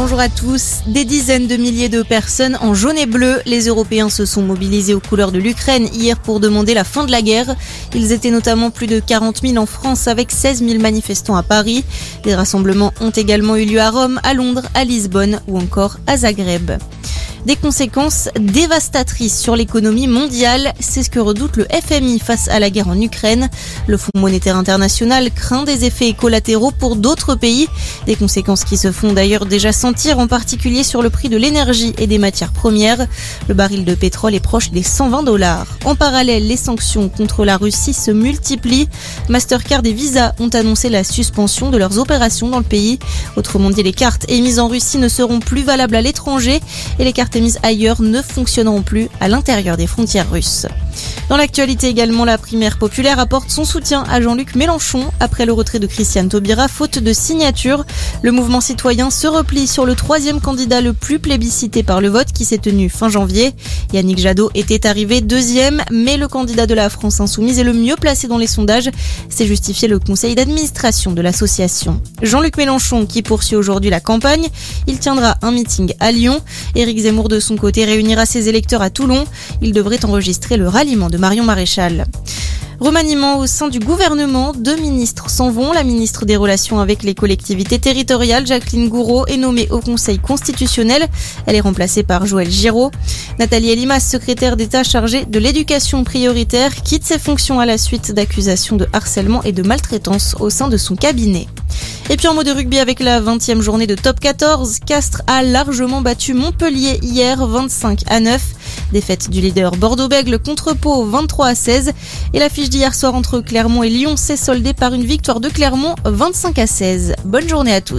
Bonjour à tous. Des dizaines de milliers de personnes en jaune et bleu. Les Européens se sont mobilisés aux couleurs de l'Ukraine hier pour demander la fin de la guerre. Ils étaient notamment plus de 40 000 en France avec 16 000 manifestants à Paris. Des rassemblements ont également eu lieu à Rome, à Londres, à Lisbonne ou encore à Zagreb des conséquences dévastatrices sur l'économie mondiale. C'est ce que redoute le FMI face à la guerre en Ukraine. Le Fonds monétaire international craint des effets collatéraux pour d'autres pays, des conséquences qui se font d'ailleurs déjà sentir en particulier sur le prix de l'énergie et des matières premières. Le baril de pétrole est proche des 120 dollars. En parallèle, les sanctions contre la Russie se multiplient. Mastercard et Visa ont annoncé la suspension de leurs opérations dans le pays. Autrement dit, les cartes émises en Russie ne seront plus valables à l'étranger et les cartes mises ailleurs ne fonctionneront plus à l'intérieur des frontières russes. Dans l'actualité également, la primaire populaire apporte son soutien à Jean-Luc Mélenchon après le retrait de Christiane Taubira faute de signature. Le mouvement citoyen se replie sur le troisième candidat le plus plébiscité par le vote qui s'est tenu fin janvier. Yannick Jadot était arrivé deuxième, mais le candidat de la France insoumise est le mieux placé dans les sondages. C'est justifié le conseil d'administration de l'association. Jean-Luc Mélenchon qui poursuit aujourd'hui la campagne. Il tiendra un meeting à Lyon. Éric Zemmour de son côté réunira ses électeurs à Toulon. Il devrait enregistrer le ralliement de Marion Maréchal. Remaniement au sein du gouvernement, deux ministres s'en vont. La ministre des Relations avec les collectivités territoriales, Jacqueline Gouraud, est nommée au Conseil constitutionnel. Elle est remplacée par Joël Giraud. Nathalie Elimas, secrétaire d'État chargée de l'éducation prioritaire, quitte ses fonctions à la suite d'accusations de harcèlement et de maltraitance au sein de son cabinet. Et puis en mode rugby avec la 20e journée de top 14, Castres a largement battu Montpellier hier 25 à 9. Défaite du leader Bordeaux-Bègle contre Pau 23 à 16. Et l'affiche d'hier soir entre Clermont et Lyon s'est soldée par une victoire de Clermont 25 à 16. Bonne journée à tous.